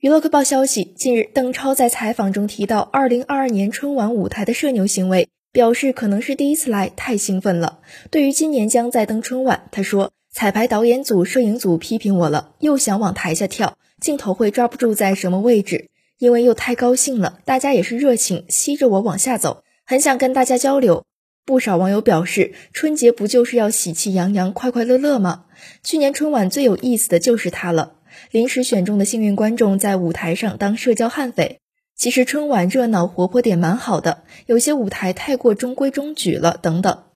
娱乐快报消息，近日邓超在采访中提到，二零二二年春晚舞台的社牛行为，表示可能是第一次来，太兴奋了。对于今年将再登春晚，他说，彩排导演组、摄影组批评我了，又想往台下跳，镜头会抓不住在什么位置，因为又太高兴了，大家也是热情，吸着我往下走，很想跟大家交流。不少网友表示，春节不就是要喜气洋洋、快快乐乐吗？去年春晚最有意思的就是他了。临时选中的幸运观众在舞台上当社交悍匪。其实春晚热闹活泼点蛮好的，有些舞台太过中规中矩了，等等。